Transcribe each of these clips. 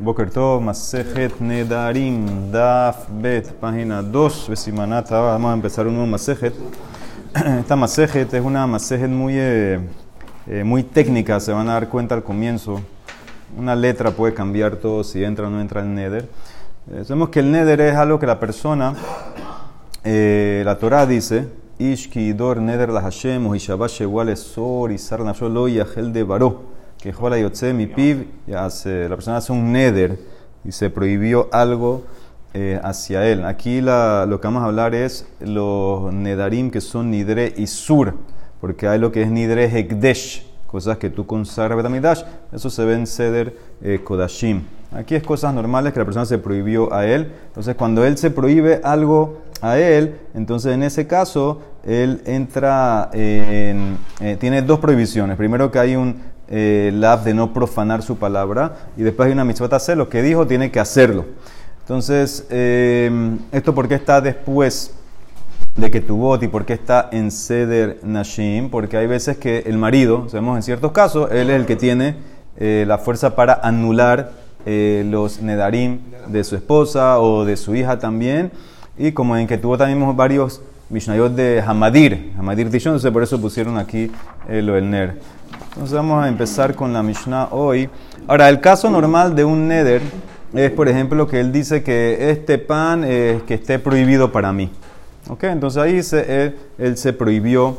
Boker Tov, Masejet Nedarim, Daf Bet, página 2, Vesimanata. Vamos a empezar un nuevo Masejet. Esta Masejet es una Masejet muy, eh, muy técnica, se van a dar cuenta al comienzo. Una letra puede cambiar todo si entra o no entra el Neder. Eh, sabemos que el Neder es algo que la persona, eh, la Torah dice, Ishki Dor Neder la Hashem, Uhishabash Ewal Esor, Isar Yahel de Baró que Jola Yotze mi piv, la persona hace un neder y se prohibió algo eh, hacia él. Aquí lo que vamos a hablar es los nedarim que son nidre y sur, porque hay lo que es nidre hekdesh, cosas que tú consagras betamidash, eso se ve en ceder eh, kodashim. Aquí es cosas normales que la persona se prohibió a él. Entonces, cuando él se prohíbe algo a él, entonces en ese caso él entra en, eh, tiene dos prohibiciones. Primero que hay un eh, de no profanar su palabra y después hay una mitzvah hacer lo que dijo tiene que hacerlo. Entonces, eh, esto porque está después de que tu y porque está en Seder Nashim, porque hay veces que el marido, sabemos en ciertos casos, él es el que tiene eh, la fuerza para anular eh, los nedarim de su esposa o de su hija también, y como en que tuvo también varios Mishnayot de Hamadir, Hamadir Tishon, entonces por eso pusieron aquí lo del Ner. Entonces vamos a empezar con la Mishnah hoy. Ahora, el caso normal de un neder es, por ejemplo, que él dice que este pan que esté prohibido para mí. ¿Ok? Entonces ahí se, él, se prohibió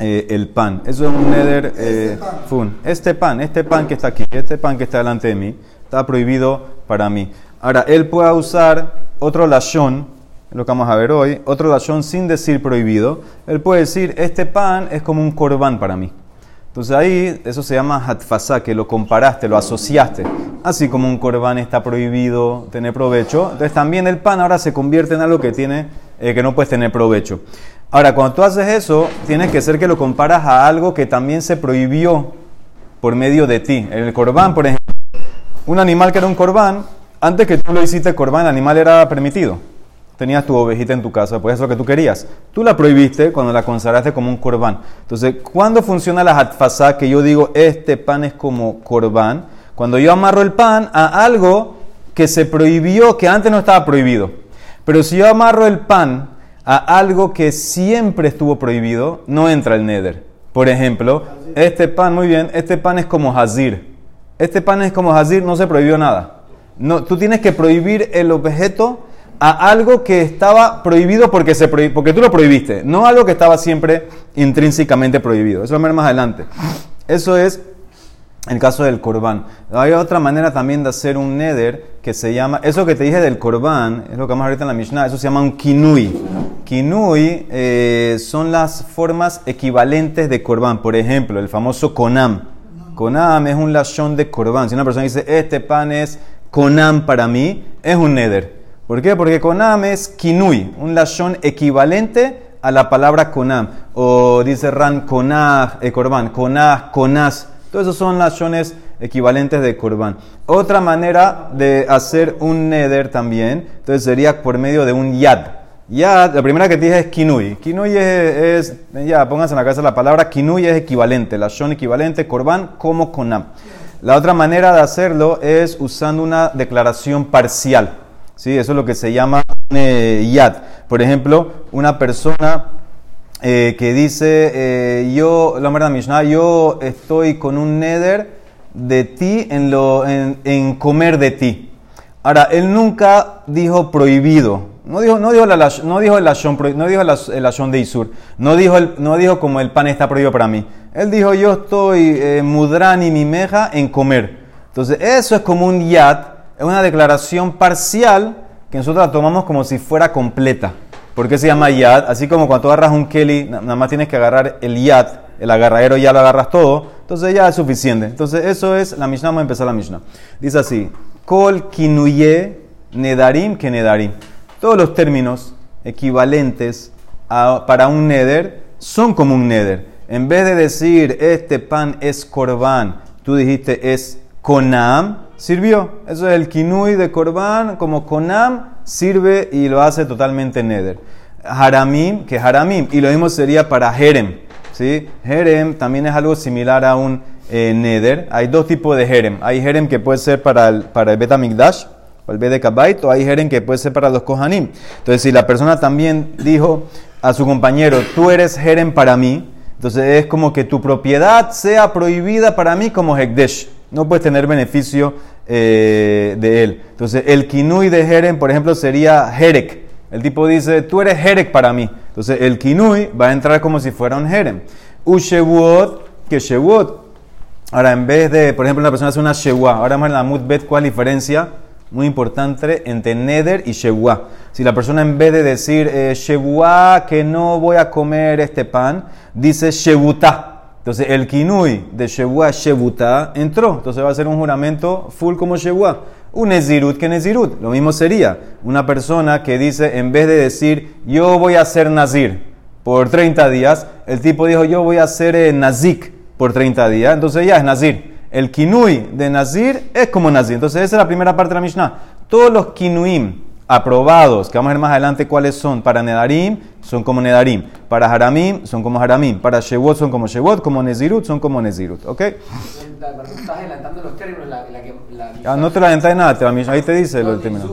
eh, el pan. Eso es un neder eh, fun. Este pan, este pan que está aquí, este pan que está delante de mí, está prohibido para mí. Ahora, él puede usar otro lashon, lo que vamos a ver hoy, otro lashon sin decir prohibido. Él puede decir, este pan es como un corbán para mí. Entonces ahí eso se llama hatfasa, que lo comparaste, lo asociaste. Así como un corbán está prohibido tener provecho, entonces también el pan ahora se convierte en algo que, tiene, eh, que no puedes tener provecho. Ahora, cuando tú haces eso, tienes que ser que lo comparas a algo que también se prohibió por medio de ti. El corbán, por ejemplo, un animal que era un corbán, antes que tú lo hiciste corbán, el animal era permitido tenías tu ovejita en tu casa, pues es lo que tú querías. Tú la prohibiste cuando la consagraste como un corbán. Entonces, ¿cuándo funciona la hatfasá que yo digo este pan es como corbán? Cuando yo amarro el pan a algo que se prohibió, que antes no estaba prohibido. Pero si yo amarro el pan a algo que siempre estuvo prohibido, no entra el neder. Por ejemplo, este pan, muy bien, este pan es como hazir. Este pan es como hazir, no se prohibió nada. No, tú tienes que prohibir el objeto a algo que estaba prohibido porque, se porque tú lo prohibiste, no algo que estaba siempre intrínsecamente prohibido. Eso lo vamos a más adelante. Eso es el caso del corbán. Hay otra manera también de hacer un neder que se llama, eso que te dije del corbán, es lo que vamos ahorita en la Mishnah, eso se llama un kinui. Kinui eh, son las formas equivalentes de corbán. Por ejemplo, el famoso konam. Konam es un lashon de corbán. Si una persona dice, este pan es konam para mí, es un neder. ¿Por qué? Porque Konam es kinui, un lashon equivalente a la palabra Konam. O dice Ran Konah, e Korban, Konah, Konas. Todos esos son lashones equivalentes de Korban. Otra manera de hacer un neder también, entonces sería por medio de un yad. Yad, la primera que te dije es kinui. Kinui es, ya, pónganse en la cabeza la palabra, kinui es equivalente, lashon equivalente, Korban como Konam. La otra manera de hacerlo es usando una declaración parcial. ¿Sí? Eso es lo que se llama eh, yad. Por ejemplo, una persona eh, que dice, eh, yo, la verdad Mishnah, yo estoy con un neder de ti en, lo, en, comer de ti. Ahora, él nunca dijo prohibido. No dijo, no dijo, el lashon, no dijo el lashon de Isur. No dijo, no dijo como el pan está prohibido para mí. Él dijo, yo estoy eh, mudrani mi meja en comer. Entonces, eso es como un yad es una declaración parcial que nosotros la tomamos como si fuera completa. ¿Por qué se llama yad? Así como cuando tú agarras un keli, nada más tienes que agarrar el yad, el agarradero ya lo agarras todo, entonces ya es suficiente. Entonces eso es la Mishnah, vamos a empezar la Mishnah. Dice así, kol kinuye nedarim que nedarim. Todos los términos equivalentes para un neder son como un neder. En vez de decir este pan es korban, tú dijiste es konam, sirvió. Eso es el kinui de Korban, como Konam, sirve y lo hace totalmente neder. Haramim, que Haramim, y lo mismo sería para Jerem. ¿sí? Jerem también es algo similar a un eh, neder. Hay dos tipos de jerem. Hay jerem que puede ser para el, para el Betamigdash, para el Bedekabait, o hay jerem que puede ser para los Kohanim. Entonces, si la persona también dijo a su compañero, tú eres jerem para mí, entonces es como que tu propiedad sea prohibida para mí como Hekdesh. No puedes tener beneficio eh, de él. Entonces, el kinui de jerem, por ejemplo, sería Herek. El tipo dice, tú eres Herek para mí. Entonces, el kinui va a entrar como si fuera un jerem. Ushewot, que Shewot. Ahora, en vez de, por ejemplo, una persona hace una Shewa, ahora vamos a la Mutbet, ¿cuál diferencia? Muy importante entre Neder y Shewa. Si la persona en vez de decir eh, que no voy a comer este pan, dice Shewutá. Entonces el kinui de Shewua Shevuta entró. Entonces va a ser un juramento full como Shewua. Un Nezirut que Nezirut. Lo mismo sería una persona que dice, en vez de decir yo voy a ser Nazir por 30 días, el tipo dijo yo voy a ser eh, Nazik por 30 días. Entonces ya es Nazir. El kinui de Nazir es como Nazir. Entonces esa es la primera parte de la Mishnah. Todos los kinuim aprobados, que vamos a ver más adelante cuáles son, para Nedarim son como Nedarim, para Haramim son como Haramim, para Shewot son como Shewot, como Nezirut son como Nezirut, ¿ok? Estás adelantando los términos, la, la, la, ah, no te adelantas nada, ahí te dice no, los términos.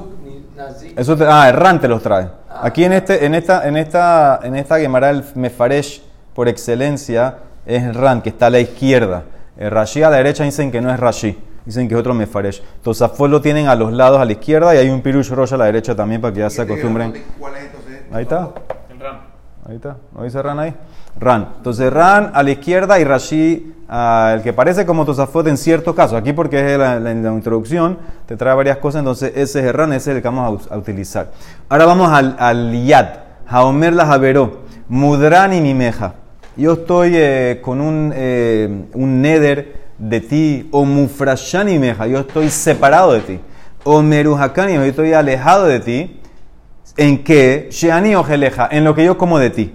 Eso te, ah, errante los trae. Ah. Aquí en, este, en esta, en esta, en esta Gemara el Mefaresh por excelencia es Ran, que está a la izquierda. El Rashi a la derecha dicen que no es Rashi. Dicen que es otro mefaresh. Tosafot lo tienen a los lados a la izquierda y hay un pirush rosh a la derecha también para que ya se acostumbren. ¿Cuál es entonces? Ahí está. El ran. Ahí está. ¿No dice ran ahí? Ran. Entonces ran a la izquierda y Rashi, el que parece como Tosafot en cierto caso. Aquí porque es la, la, introducción, te trae varias cosas. Entonces ese es el ran, ese es el que vamos a, utilizar. Ahora vamos al, al yad. Haomer la javeró. Mudran y mimeja. Yo estoy eh, con un, eh, un neder de ti, o mufrashani meja, yo estoy separado de ti, o merujakani, yo estoy alejado de ti, en que, sheani ojeleja, en lo que yo como de ti,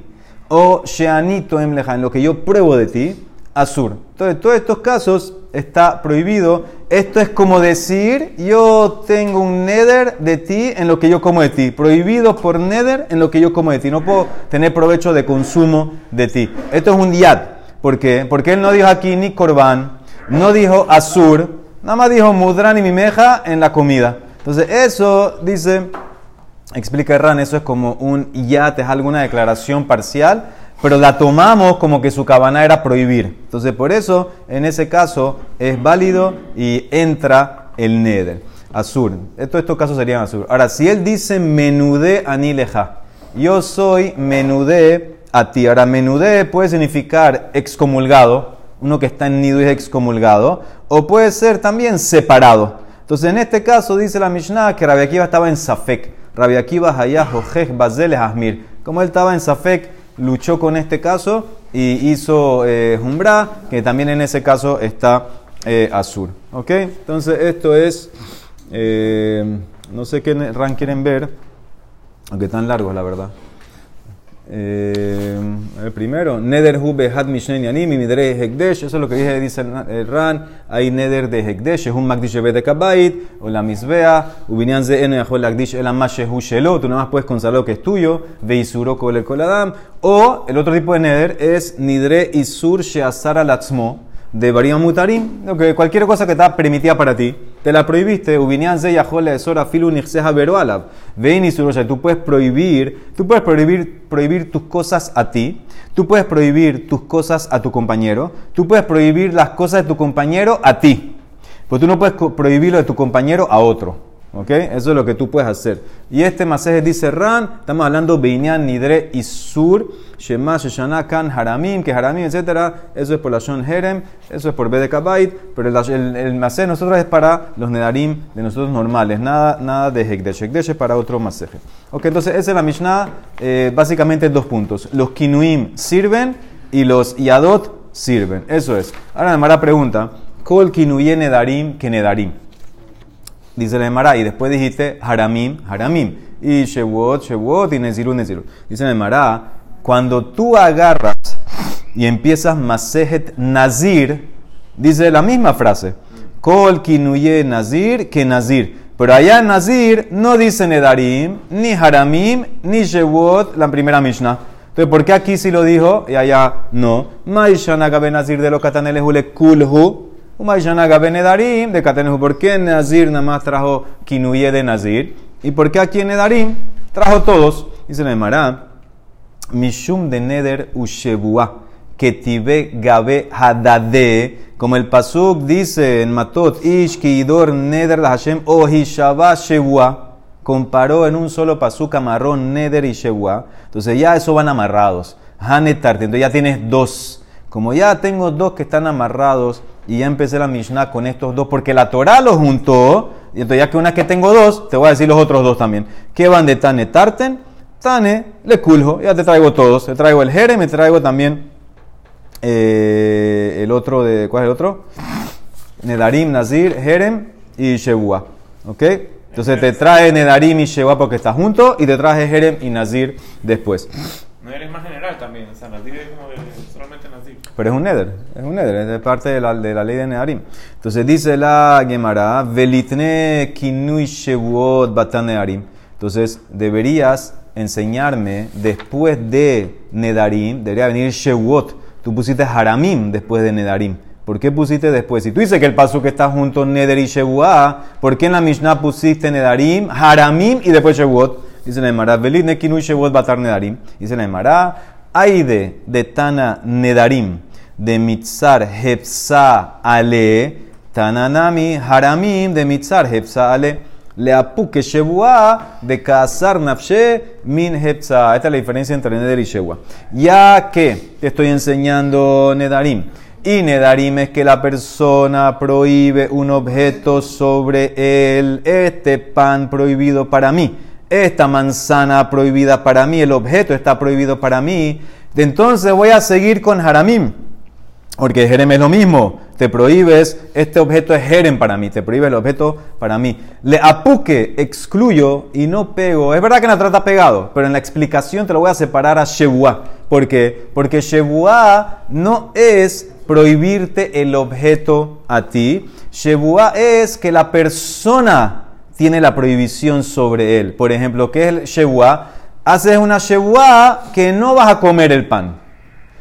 o sheani toemleja, en lo que yo pruebo de ti, azur. Entonces, todos estos casos está prohibido. Esto es como decir, yo tengo un neder de ti en lo que yo como de ti. Prohibido por neder en lo que yo como de ti. No puedo tener provecho de consumo de ti. Esto es un yad. ¿Por qué? Porque él no dijo aquí ni corbán, no dijo azur, nada más dijo mudran y mimeja en la comida. Entonces, eso dice, explica Erran, eso es como un yat, es alguna declaración parcial, pero la tomamos como que su cabana era prohibir. Entonces, por eso, en ese caso, es válido y entra el neder. Azur. Estos, estos casos serían azur. Ahora, si él dice menudé anileja, yo soy menudé a ti. Ahora, menudé puede significar excomulgado uno que está en nido y es excomulgado, o puede ser también separado. Entonces, en este caso dice la Mishnah que Rabbi Akiva estaba en Safek. Rabbi Akiva Hayah Ojej Bazel Asmir. Como él estaba en Safek, luchó con este caso y hizo eh, que también en ese caso está eh, Azur. ¿Ok? Entonces, esto es. Eh, no sé qué ran quieren ver, aunque tan largos, la verdad. Eh, el primero, Neder hu behad mishnei animi midrei hekdesh, eso es lo que dice, el Ran, hay Neder de hekdesh, es un magdish de kabait, o la misbea, ubinyan ze eno yachol lagdish el hu shelo, tú nada más puedes consagrar lo que es tuyo, veisuro kol el koladam, o el otro tipo de Neder es nidre isur sheasar alatzmo, de Barim Mutarim, cualquier cosa que está permitida para ti, te la prohibiste. Ven y tú puedes prohibir, tú puedes prohibir, prohibir tus cosas a ti, tú puedes prohibir tus cosas a tu compañero, tú puedes prohibir las cosas de tu compañero a ti, pero tú no puedes prohibirlo de tu compañero a otro. ¿Ok? Eso es lo que tú puedes hacer. Y este masaje dice Ran, estamos hablando Beinyan, Nidre y Sur, Shema, Sheshana, Kan, Haramim, que Haramim, etc. Eso es por la Shon Herem, eso es por Bedekabait, pero el, el, el masaje de nosotros es para los Nedarim de nosotros normales, nada, nada de Hekdesh. Hekdesh es para otro masaje. Ok, entonces esa es la Mishnah, eh, básicamente dos puntos. Los Kinuim sirven y los Yadot sirven. Eso es. Ahora me la pregunta, ¿Kol Kinuye Nedarim que Nedarim? Dice la Emara, y después dijiste Haramim, Haramim. Y Shewot, Shewot, y Nezirut, Nezirut. Dice la Emara, cuando tú agarras y empiezas Masejet Nazir, dice la misma frase. Kol kinuye Nazir que Nazir. Pero allá en Nazir no dice Nedarim, ni Haramim, ni Shewot, la primera Mishnah. Entonces, ¿por qué aquí sí lo dijo y allá no? Maishana Nazir de los Kataneles Ule Kulhu. Maishana Gabe Nedarim de Kataneles ¿Por qué Nazir nada más trajo Kinuye de Nazir? ¿Y por qué aquí en trajo todos? Dice la Emara. Mishum de Neder Ushebua. Ketibe Gabe Hadade. Como el Pasuk dice en Matot, Ish Kidor Neder Hashem Ohishaba Shebua comparó en un solo pasuk amarrón, neder y shewá. Entonces ya eso van amarrados. Hanetarte, entonces ya tienes dos. Como ya tengo dos que están amarrados y ya empecé la Mishnah con estos dos, porque la Torah los juntó, y entonces ya que una que tengo dos, te voy a decir los otros dos también. ¿Qué van de Tane Tarten? Tane, le culjo, ya te traigo todos. Te traigo el Jerem, me traigo también eh, el otro de. ¿Cuál es el otro? Nedarim, Nazir, Jerem y Shebua. ¿Ok? Entonces te trae Nedarim y Sheba porque está junto y te trae Jerem y Nazir después. No eres más también, o sea, Nazir es como de, solamente Nazir. Pero es un Neder, es un Neder, es de parte de la, de la ley de Nedarim. Entonces dice la Gemara, Velitne kinui shevuot batan Nedarim. Entonces deberías enseñarme después de Nedarim, debería venir Shevuot. Tú pusiste Haramim después de Nedarim. ¿Por qué pusiste después? Si tú dices que el paso que está junto Neder y Shebuah, ¿por qué en la Mishnah pusiste Nedarim, Haramim y después Shebuot? Dice la Emara, Velit Nekinu Shebuot Batar Nedarim. Dice la Emara, Aide de Tana Nedarim, de Mitzar Hepsa Ale, Tananami Haramim de Mitzar Hepsa Ale. Le apuque Shebuah de Kazar Nafshe min Hepsa. Esta es la diferencia entre Neder y Shebuah. Ya que te estoy enseñando Nedarim y Nedarim es que la persona prohíbe un objeto sobre él. Este pan prohibido para mí. Esta manzana prohibida para mí. El objeto está prohibido para mí. Entonces voy a seguir con Haramim. Porque Jerem es lo mismo. Te prohíbes, este objeto es Jerem para mí. Te prohíbe el objeto para mí. Le apuque, excluyo y no pego. Es verdad que no trata pegado, pero en la explicación te lo voy a separar a Shebuah. ¿Por qué? Porque Shebuah no es prohibirte el objeto a ti. Shebuá es que la persona tiene la prohibición sobre él. Por ejemplo, ¿qué es el Shebuá? Haces una Shebuá que no vas a comer el pan.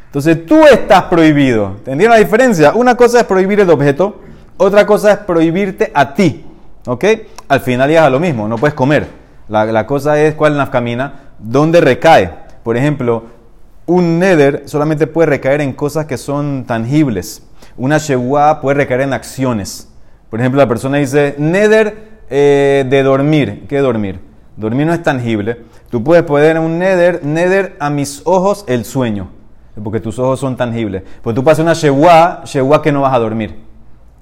Entonces tú estás prohibido. ¿Entendieron la diferencia? Una cosa es prohibir el objeto, otra cosa es prohibirte a ti. ¿Ok? Al final ya es lo mismo, no puedes comer. La, cosa es cuál camina, dónde recae. Por ejemplo, un neder solamente puede recaer en cosas que son tangibles. Una shewa puede recaer en acciones. Por ejemplo, la persona dice, neder eh, de dormir. ¿Qué dormir? Dormir no es tangible. Tú puedes poner un neder, neder a mis ojos el sueño. Porque tus ojos son tangibles. Pues tú pasas una shewa, shewa que no vas a dormir.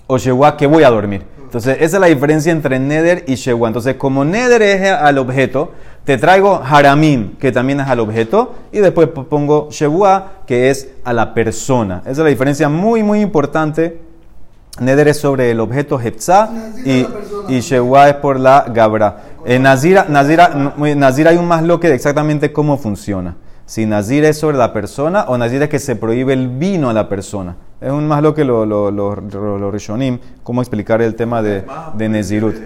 O shewa que voy a dormir. Entonces, esa es la diferencia entre neder y shewa. Entonces, como neder es al objeto, te traigo haramim, que también es al objeto, y después pongo shebua, que es a la persona. Esa es la diferencia muy, muy importante. Neder es sobre el objeto Hetzah y, y es por la Gabra. En Nazira, Nazira, hay un más loque de exactamente cómo funciona. Si Nazir es sobre la persona o Nazir es que se prohíbe el vino a la persona. Es un más loque lo, lo, lo, lo, Rishonim, cómo explicar el tema de, de Nezirut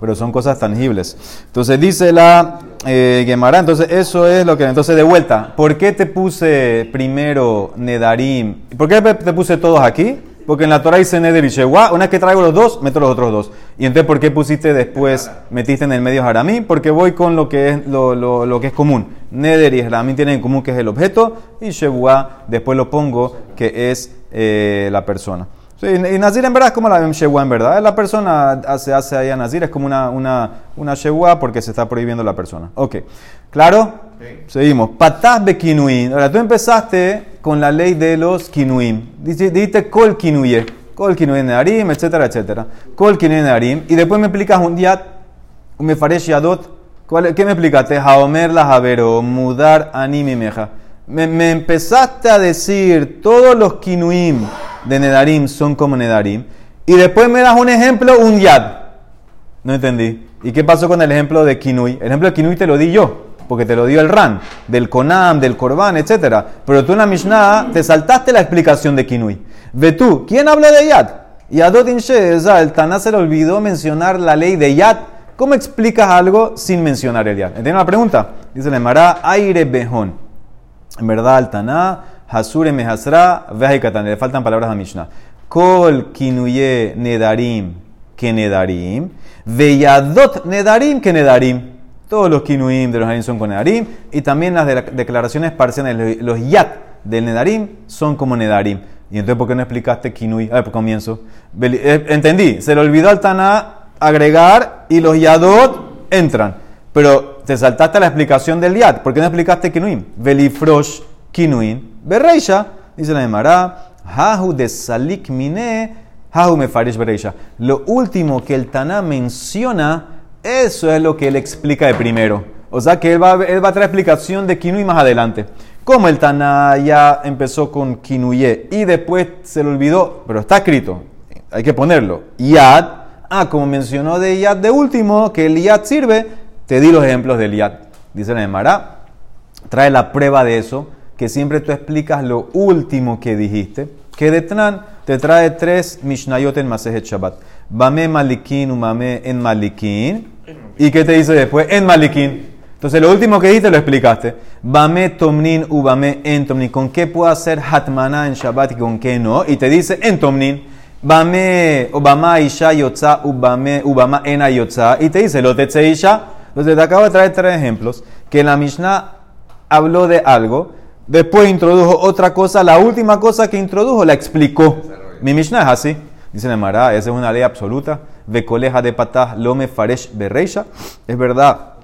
pero son cosas tangibles. Entonces dice la eh, entonces eso es lo que... Entonces de vuelta, ¿por qué te puse primero Nedarim? ¿Por qué te puse todos aquí? Porque en la Torah dice Neder y Shewa, una vez que traigo los dos, meto los otros dos. Y entonces, ¿por qué pusiste después, metiste en el medio Haramí? Porque voy con lo que es, lo, lo, lo que es común. Neder y Haramí tienen en común que es el objeto, y Shewa después lo pongo que es eh, la persona. Sí, y Nazir en verdad es como la Shewa en verdad. La persona se hace ahí a Nazir, es como una, una, una Shewa porque se está prohibiendo la persona. Ok, ¿claro? Seguimos. Pataz de Kinuim. Ahora, tú empezaste con la ley de los Kinuim. Dijiste Kol Kinuye. Kol Kinuye Narim, etcétera, etcétera. Kol Kinuye Narim. Y después me explicas un día, me faresh yadot. ¿Qué me explicaste? Haomer la Javero, mudar animi meja. Me, me empezaste a decir todos los Kinuim de Nedarim son como Nedarim. Y después me das un ejemplo, un yad. No entendí. ¿Y qué pasó con el ejemplo de Kinui? El ejemplo de Kinui te lo di yo, porque te lo dio el Ran, del Konam, del Korban, etc. Pero tú en la Mishnah te saltaste la explicación de Kinui. Ve tú, ¿quién habla de yad? Y a el Taná se le olvidó mencionar la ley de yad. ¿Cómo explicas algo sin mencionar el yad? ¿Entiendes la pregunta? Dice la Emara, aire bejón. En verdad, al Taná, Hasure mehasra, vejikatan. Le faltan palabras a Mishnah. Kol kinuye nedarim que nedarim. Veyadot nedarim que nedarim. Todos los kinuim de los nedarim son con nedarim. Y también las de las declaraciones parciales, los yat del nedarim son como nedarim. Y entonces, ¿por qué no explicaste kinui? A ver, comienzo. Eh, Entendí, se le olvidó al Taná agregar y los yadot entran. Pero te saltaste la explicación del yad. ¿Por qué no explicaste kinuim? Velifrosh kinuim. Berreisha, dice la Emara, hahu de salik mine, hahu me farish berreisha. Lo último que el Taná menciona, eso es lo que él explica de primero. O sea que él va, a- traer explicación de Kinui más adelante. Como el Taná ya empezó con Kinuye y después se le olvidó, pero está escrito, hay que ponerlo. Yad, ah, como mencionó de Yad de último, que el Yad sirve, te di los ejemplos del Yad. Dice la Emara, trae la prueba de eso, que siempre tú explicas lo último que dijiste, que de Tran te trae tres Mishnayot en Masejet Shabbat. Bame Malikin, Umame en Malikin. ¿Y qué te dice después? En Malikin. Entonces lo último que dijiste lo explicaste. Bame Tomnin, Ubame en Tomnin. ¿Con qué puedo hacer Hatmana en Shabbat y con qué no? Y te dice en Tomnin. Bame, Obama Isha Yotza, Ubame, Ubama en Ayotza. Y te dice lo Tetze Isha. Entonces te acabo de traer tres ejemplos. Que la Mishnah habló de algo, después introdujo otra cosa, la última cosa que introdujo la explicó. Mi Mishnah es así. Dice la Mara, esa es una ley absoluta. Vecoleja de patah lome faresh berreisha. Es verdad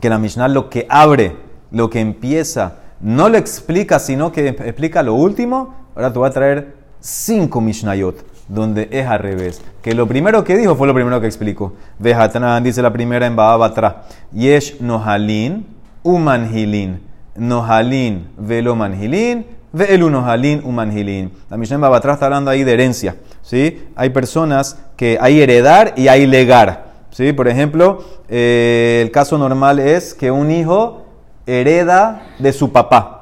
que la Mishnah lo que abre, lo que empieza, no lo explica, sino que explica lo último. Ahora te voy a traer cinco Mishnayot, donde es al revés. Que lo primero que dijo fue lo primero que explicó. Vejatran dice la primera en Baabatra. Yesh nohalin, umanhilin. Nohalin, velo manhilin, veelu nohalin, umanhilin. La Mishnah en Baabatra está hablando ahí de herencia. ¿sí? Hay personas que hay heredar y hay legar. ¿sí? Por ejemplo, eh, el caso normal es que un hijo hereda de su papá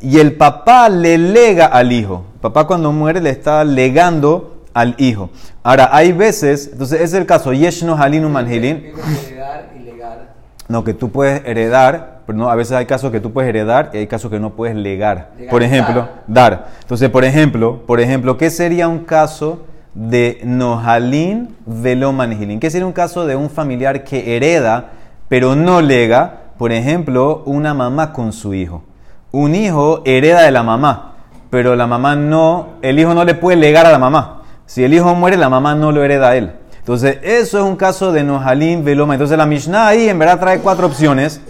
y el papá le lega al hijo. El papá cuando muere le está legando al hijo. Ahora, hay veces, entonces ese es el caso, Yeshno Halinu Manhilin, ¿Qué cosa es heredar y legar? no, que tú puedes heredar, pero no, a veces hay casos que tú puedes heredar y hay casos que no puedes legar. Legar, Por ejemplo, dar. Entonces, por ejemplo, por ejemplo, ¿qué sería un caso de Nohalin velo manhilin? ¿Qué sería un caso de un familiar que hereda pero no lega? Por ejemplo, una mamá con su hijo. Un hijo hereda de la mamá, pero la mamá no, el hijo no le puede legar a la mamá. Si el hijo muere, la mamá no lo hereda a él. Entonces, eso es un caso de Nohalim Veloma. Entonces, la Mishnah ahí en verdad trae cuatro opciones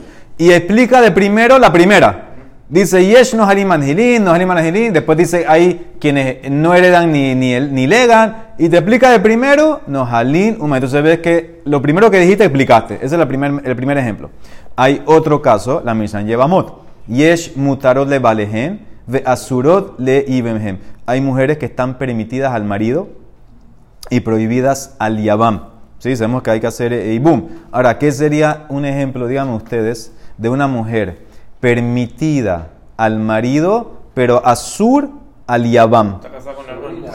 y explica de primero la primera. Dice Yesh Nohalim Manhilin, Nohalim Manhilin. Después dice ahí quienes no heredan ni, ni, ni legan. Y te explica de primero Nohalim Uma. Entonces, ves que lo primero que dijiste explicaste. Ese es el primer, el primer ejemplo. Hay otro caso, la Mishnah lleva mot. Yesh Mutarot le Balehen, Ve Asurot le Ibemhem. Hay mujeres que están permitidas al marido y prohibidas al Yabam. Sí, sabemos que hay que hacer eh, Ibum. Ahora, ¿qué sería un ejemplo, díganme ustedes, de una mujer permitida al marido, pero Asur al Yabam? Está casada con la hermana.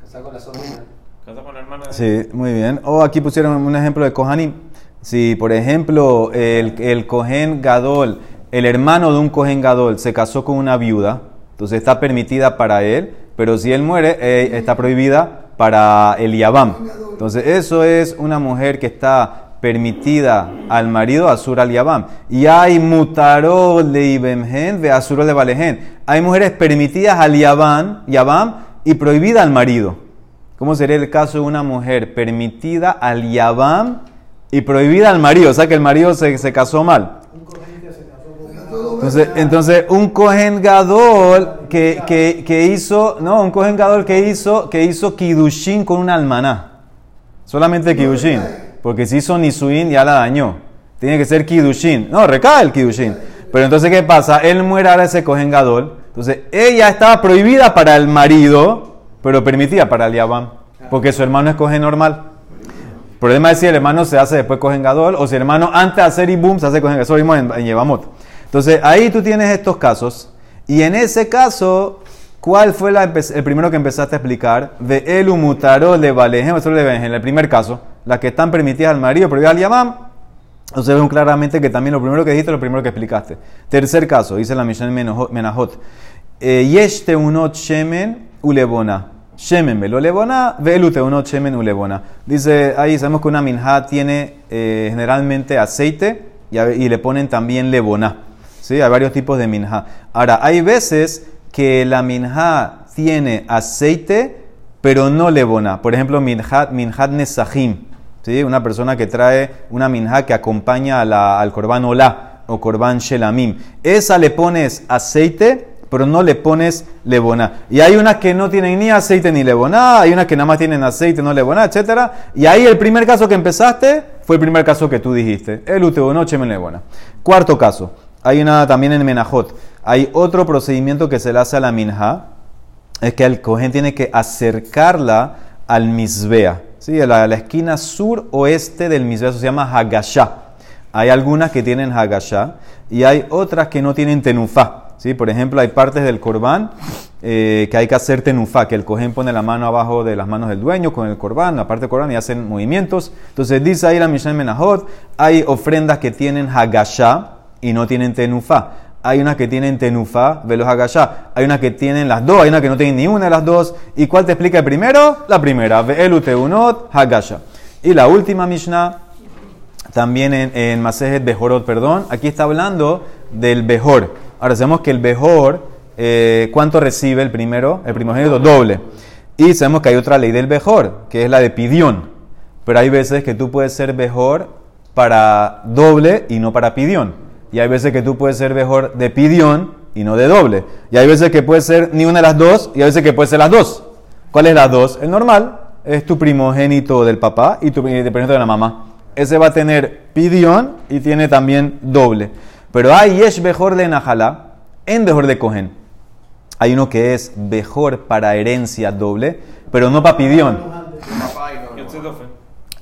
Casada con la sobrina. Casada con la hermana. de- Sí, muy bien. O aquí pusieron un ejemplo de Kohanim. Si, por ejemplo, el, el Kohen Gadol, el hermano de un Kohen Gadol, se casó con una viuda, entonces está permitida para él, pero si él muere, eh, está prohibida para el Yabam. Entonces, eso es una mujer que está permitida al marido Asur al Yabam. Y hay mutarot de Ibemhen ve Asur de Balehen. Hay mujeres permitidas al Yabam, Yabam y prohibida al marido. ¿Cómo sería el caso de una mujer permitida al Yabam y prohibida al marido? O sea que el marido se, se casó mal. Entonces, un Kohen Gadol que, que, que hizo, no, un Kohen Gadol que hizo, que hizo Kidushin con una almaná. Solamente Kidushin. Porque si hizo Nisuin ya la dañó. Tiene que ser Kidushin. No, recae el Kidushin. Pero entonces, ¿qué pasa? Él muere ahora ese Kohen Gadol. Entonces, ella estaba prohibida para el marido, pero permitida para el Yabam. Porque su hermano es Kohen normal. El problema es si el hermano se hace después Kohen Gadol o si el hermano antes de hacer Ibum se hace Kohen Gadol. Eso vimos en, en Yevamot. Entonces, ahí tú tienes estos casos. Y en ese caso, ¿cuál fue la el primero que empezaste a explicar? De el mutarol de en el primer caso, las que están permitidas al marido, prohibidas al Yamam. Entonces vemos claramente que también lo primero que dijiste lo primero que explicaste. Tercer caso, dice la Mishnah Menajot. Eh, Yesh teunot shemen ulebona. Shemen velo lebona, velu teunot shemen ulebona. Dice ahí, sabemos que una minja tiene eh, generalmente aceite y, le ponen también lebona. ¿Sí? Hay varios tipos de minja. Ahora, hay veces que la minja tiene aceite, pero no lebona. Por ejemplo, minjat, minjat nesajim. Una persona que trae una minja que acompaña al korban olá o korban shelamim. Esa le pones aceite, pero no le pones lebona. Y hay unas que no tienen ni aceite ni lebona, hay unas que nada más tienen aceite, no lebona, etc. Y ahí el primer caso que empezaste fue el primer caso que tú dijiste. El uteo no chemen lebona. Cuarto caso. Hay una también en Menajot. Hay otro procedimiento que se le hace a la minja es que el cohen tiene que acercarla al misbea, ¿sí? la, la esquina sur-oeste del misbea, eso se llama hagasha. Hay algunas que tienen hagasha y hay otras que no tienen tenufá. ¿sí? Por ejemplo, hay partes del corbán eh, que hay que hacer tenufá, que el cohen pone la mano abajo de las manos del dueño con el corbán, la parte del corbán y hacen movimientos. Entonces dice ahí la Mishnah en Menajot, hay ofrendas que tienen hagasha y no tienen tenufá. Hay unas que tienen tenufá, velos hagasha. Hay unas que tienen las dos, hay unas que no tienen ni una de las dos. ¿Y cuál te explica primero? La primera, ve'elu teunot hagasha. Y la última Mishnah, también en, en Masejet Bejorot, perdón, aquí está hablando del Bejor. Ahora sabemos que el Bejor, eh, ¿cuánto recibe el primero? El primogénito, doble. Y sabemos que hay otra ley del Bejor, que es la de pidión. Pero hay veces que tú puedes ser Bejor para doble y no para pidión. Y hay veces que tú puedes ser Bejor de pidión y no de doble. Y hay veces que puede ser ni una de las dos y hay veces que puede ser las dos. ¿Cuál es las dos? El normal es tu primogénito del papá y tu primogénito de la mamá. Ese va a tener pidión y tiene también doble. Pero hay yesh bejor de Najalá en bejor de Cohen. Hay uno que es mejor para herencia doble, pero no para pidión.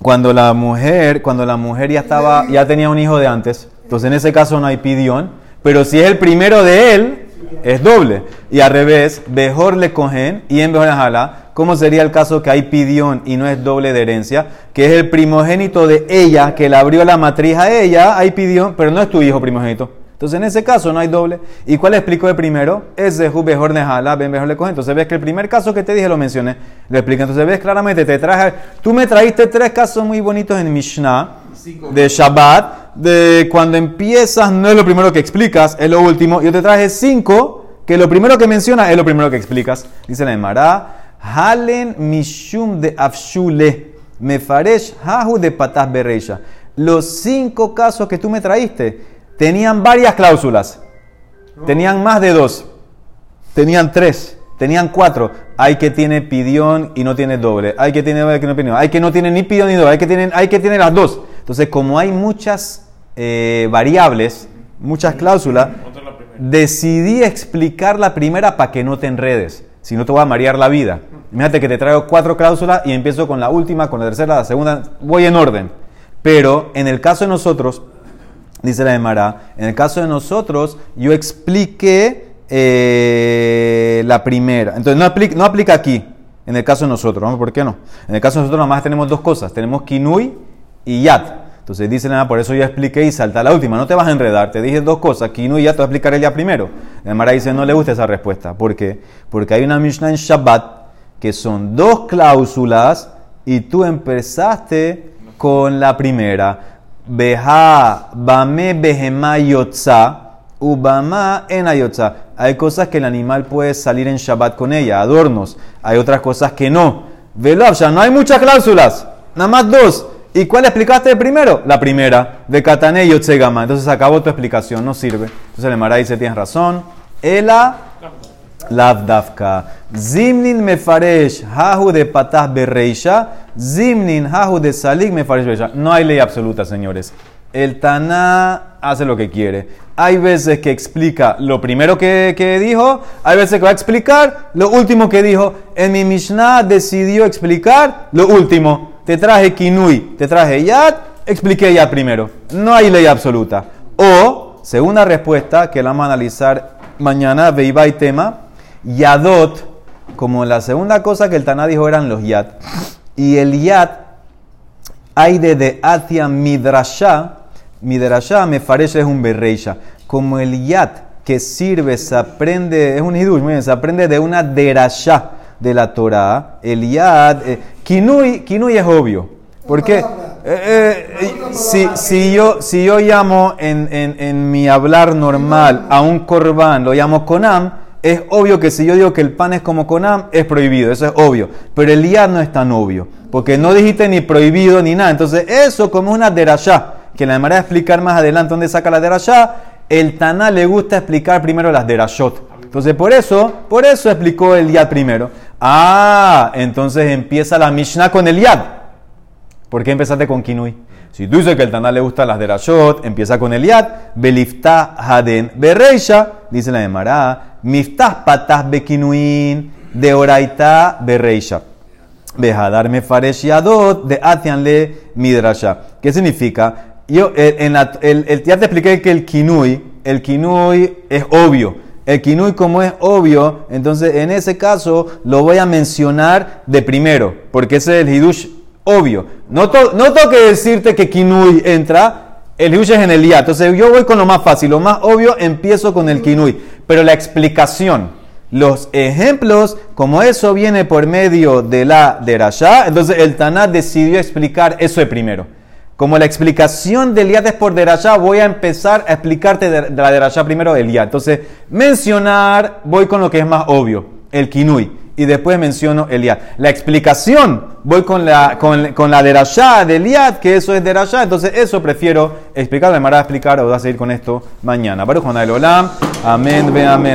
Cuando la mujer, cuando la mujer ya estaba, ya tenía un hijo de antes, entonces en ese caso no hay pidión, pero si es el primero de él, es doble. Y al revés, mejor le cogen y en mejor jala, ¿cómo sería el caso que hay pidión y no es doble de herencia? Que es el primogénito de ella, que le abrió la matriz a ella, hay pidión, pero no es tu hijo primogénito. Entonces en ese caso no hay doble. ¿Y cuál explicó el primero? Es de mejor de jala, ven mejor le cogen. Entonces ves que el primer caso que te dije lo mencioné, lo expliqué. Entonces ves claramente, te traje, tú me trajiste tres casos muy bonitos en Mishnah de Shabbat, de cuando empiezas no es lo primero que explicas, es lo último. Yo te traje cinco, que lo primero que mencionas es lo primero que explicas. Dice la Emara, Halen Mishum de Afshule, Mefaresh Hahu de Pataz Bereisha. Los cinco casos que tú me traíste tenían varias cláusulas, tenían más de dos, tenían tres. Tenían cuatro. Hay que tiene pidión y no tiene doble. Hay que tiene doble que no pidión. Hay que no tiene ni pidión ni doble. Hay que tiene, hay que tiene las dos. Entonces, como hay muchas eh, variables, muchas cláusulas, decidí explicar la primera para que no te enredes. Si no te voy a marear la vida. Imagínate que te traigo cuatro cláusulas y empiezo con la última, con la tercera, la segunda. Voy en orden. Pero en el caso de nosotros, dice la Emara, en el caso de nosotros, yo expliqué eh, la primera. Entonces, no aplica, no aplica aquí, en el caso de nosotros. Vamos, ¿por qué no? En el caso de nosotros, nomás tenemos dos cosas: tenemos kinui y yat. Entonces, dice la Emara, por eso yo expliqué y salta la última. No te vas a enredar, te dije dos cosas: kinui y yat, te voy a explicar el ya primero. La Emara dice, no le gusta esa respuesta. ¿Por qué? Porque hay una Mishnah en Shabbat que son dos cláusulas y tú empezaste con la primera. Beha, bame, behema, yotza, ubama, en ayotza. Hay cosas que el animal puede salir en Shabbat con ella, adornos. Hay otras cosas que no. Velavsha, no hay muchas cláusulas, nada más dos. ¿Y cuál explicaste primero? La primera, de Katane y Yotzegama. Entonces acabó tu explicación, no sirve. Entonces el Mara dice, tienes razón. Ela Lav dafka. Zimnin mefaresh hahu de patah berreisha. Zimnin hahu de salik mefaresh bereisha. No hay ley absoluta, señores. El Taná hace lo que quiere. Hay veces que explica lo primero que, que dijo, hay veces que va a explicar lo último que dijo. En mi Mishnah decidió explicar lo último. Te traje kinui, te traje yad, expliqué yad primero. No hay ley absoluta. O, segunda respuesta que la vamos a analizar mañana, Veibai tema, Yadot, como la segunda cosa que el Taná dijo eran los Yad. Y el Yad hay de Atia Midrashá Mi derashá me farece es un berreisha. Como el yat que sirve, se aprende, es un hidush, muy se aprende de una derashá de la Torah. El yat, eh, kinui, kinui es obvio. Porque eh, eh, si, si, yo, si yo llamo en, en, en mi hablar normal a un corbán, lo llamo konam, es obvio que si yo digo que el pan es como konam, es prohibido, eso es obvio. Pero el yad no es tan obvio, porque no dijiste ni prohibido ni nada. Entonces, eso como una derashá, que la manera de explicar más adelante dónde saca la derashá, el Taná le gusta explicar primero las derashot. Entonces, por eso, por eso explicó el yad primero. Ah, entonces empieza la Mishnah con el yad. ¿Por qué empezaste con Kinui? Si tú dices que el Taná le gusta las derashot, empieza con el yad. Beliftah haden bereisha, dice la Emara. Miftah patah bekinuin de oraita bereisha. Behadar me faresh yadot de atianle midrasha. ¿Qué significa? Yo, el, en la- el- el- ya te expliqué que el kinui, el kinui es obvio. El kinui como es obvio, entonces en ese caso lo voy a mencionar de primero, porque ese es el hidush obvio. No, to- no tengo que decirte que kinui entra, el hidush es en el ya. Entonces yo voy con lo más fácil, lo más obvio, empiezo con el kinui. Pero la explicación, los ejemplos, como eso viene por medio de la derashá, entonces el Tanat decidió explicar eso de primero. Como la explicación del Yad es por Derashá, voy a empezar a explicarte de, de la Derashá primero el Yad. Entonces, mencionar, voy con lo que es más obvio, el Kinui. Y después menciono el Yad. La explicación, voy con la, con, con la del Yad, que eso es Derashá. Entonces, eso prefiero explicar. Me a explicar o voy a seguir con esto mañana. Baruch Olam. Amén, ve amén.